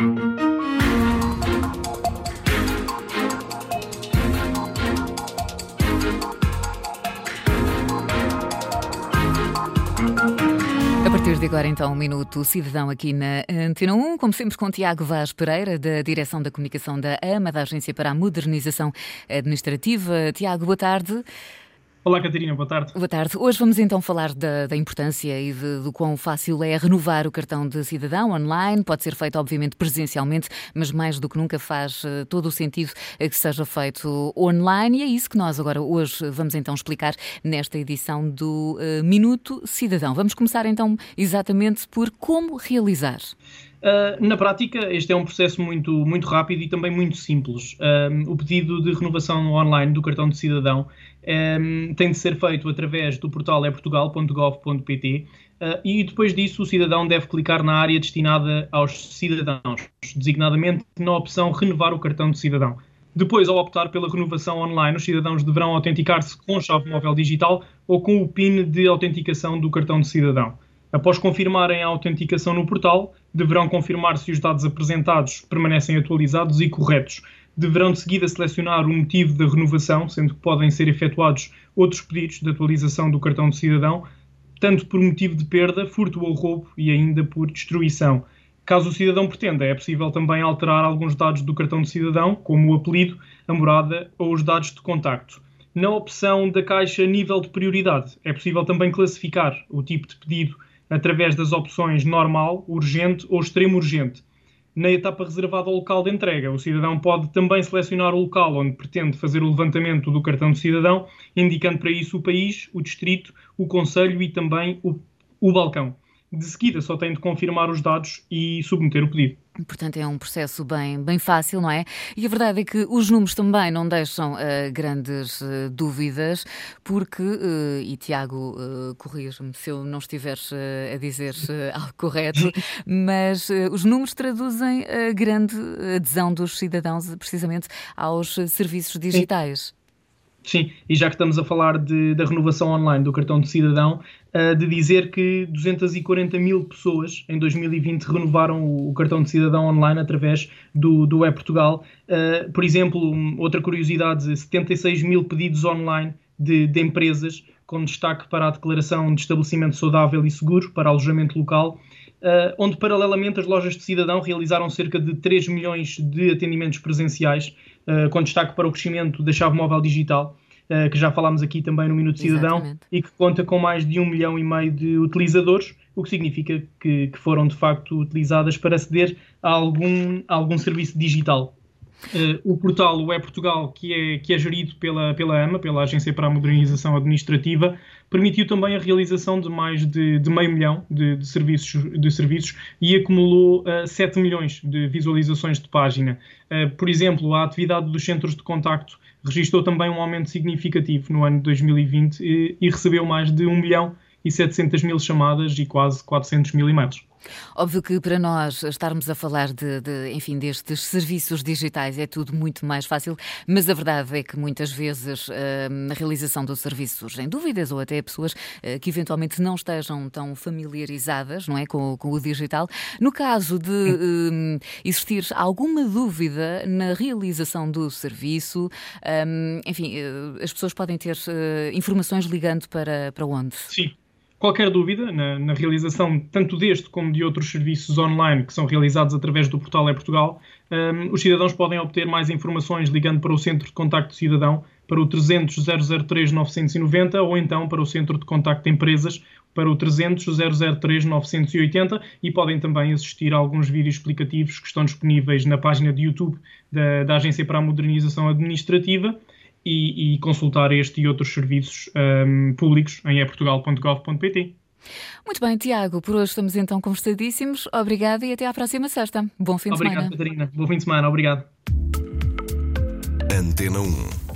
A partir de agora, então, um minuto cidadão aqui na Antena 1, como sempre com Tiago Vaz Pereira, da Direção da Comunicação da AMA, da Agência para a Modernização Administrativa. Tiago, boa tarde. Olá, Catarina, boa tarde. Boa tarde. Hoje vamos então falar da, da importância e de, do quão fácil é renovar o cartão de cidadão online. Pode ser feito, obviamente, presencialmente, mas mais do que nunca faz uh, todo o sentido uh, que seja feito online. E é isso que nós agora, hoje, vamos então explicar nesta edição do uh, Minuto Cidadão. Vamos começar então exatamente por como realizar. Uh, na prática, este é um processo muito, muito rápido e também muito simples. Uh, o pedido de renovação online do cartão de cidadão um, tem de ser feito através do portal eportugal.gov.pt uh, e depois disso o cidadão deve clicar na área destinada aos cidadãos, designadamente na opção Renovar o cartão de cidadão. Depois, ao optar pela renovação online, os cidadãos deverão autenticar-se com chave móvel digital ou com o PIN de autenticação do cartão de cidadão. Após confirmarem a autenticação no portal, deverão confirmar se os dados apresentados permanecem atualizados e corretos. Deverão de seguida selecionar o motivo da renovação, sendo que podem ser efetuados outros pedidos de atualização do cartão de cidadão, tanto por motivo de perda, furto ou roubo e ainda por destruição. Caso o cidadão pretenda, é possível também alterar alguns dados do cartão de cidadão, como o apelido, a morada ou os dados de contacto. Na opção da caixa nível de prioridade, é possível também classificar o tipo de pedido através das opções normal, urgente ou extremo urgente. Na etapa reservada ao local de entrega, o cidadão pode também selecionar o local onde pretende fazer o levantamento do cartão de cidadão, indicando para isso o país, o distrito, o conselho e também o, o balcão. De seguida, só tem de confirmar os dados e submeter o pedido. Portanto, é um processo bem, bem fácil, não é? E a verdade é que os números também não deixam uh, grandes uh, dúvidas, porque, uh, e Tiago, uh, corrija-me se eu não estiver a dizer algo correto, mas os números traduzem a grande adesão dos cidadãos precisamente aos serviços digitais. Sim, e já que estamos a falar de, da renovação online do cartão de cidadão, uh, de dizer que 240 mil pessoas em 2020 renovaram o, o cartão de cidadão online através do, do E-Portugal. Uh, por exemplo, outra curiosidade: 76 mil pedidos online de, de empresas, com destaque para a declaração de estabelecimento saudável e seguro para alojamento local. Uh, onde paralelamente as lojas de cidadão realizaram cerca de 3 milhões de atendimentos presenciais, uh, com destaque para o crescimento da chave móvel digital, uh, que já falámos aqui também no Minuto Cidadão, Exatamente. e que conta com mais de um milhão e meio de utilizadores, o que significa que, que foram de facto utilizadas para aceder a algum, a algum serviço digital. Uh, o portal o E-Portugal, que é, que é gerido pela, pela AMA, pela Agência para a Modernização Administrativa, permitiu também a realização de mais de, de meio milhão de, de, serviços, de serviços e acumulou uh, eh, 7 milhões de visualizações de página. Uh, por exemplo, a atividade dos centros de contacto registrou também um aumento significativo no ano de 2020 e, e recebeu mais de 1 milhão e 700 mil chamadas e quase 400 mil e-mails. Óbvio que para nós estarmos a falar de, de, enfim, destes serviços digitais é tudo muito mais fácil, mas a verdade é que muitas vezes uh, na realização do serviço surgem dúvidas ou até pessoas uh, que eventualmente não estejam tão familiarizadas não é, com, com o digital. No caso de uh, existir alguma dúvida na realização do serviço, um, enfim, as pessoas podem ter informações ligando para, para onde? Sim qualquer dúvida na, na, realização tanto deste como de outros serviços online que são realizados através do portal É Portugal, um, os cidadãos podem obter mais informações ligando para o Centro de Contacto Cidadão para o 300 003 990 ou então para o Centro de Contacto de Empresas para o 300 003 980 e podem também assistir a alguns vídeos explicativos que estão disponíveis na página de YouTube da, da Agência para a Modernização Administrativa e, e consultar este e outros serviços um, públicos em eportugal.gov.pt. Muito bem, Tiago, por hoje estamos então conversadíssimos. Obrigada e até à próxima sexta. Bom fim Obrigado, de semana. Obrigado, Catarina. Bom fim de semana. Obrigado. Antena 1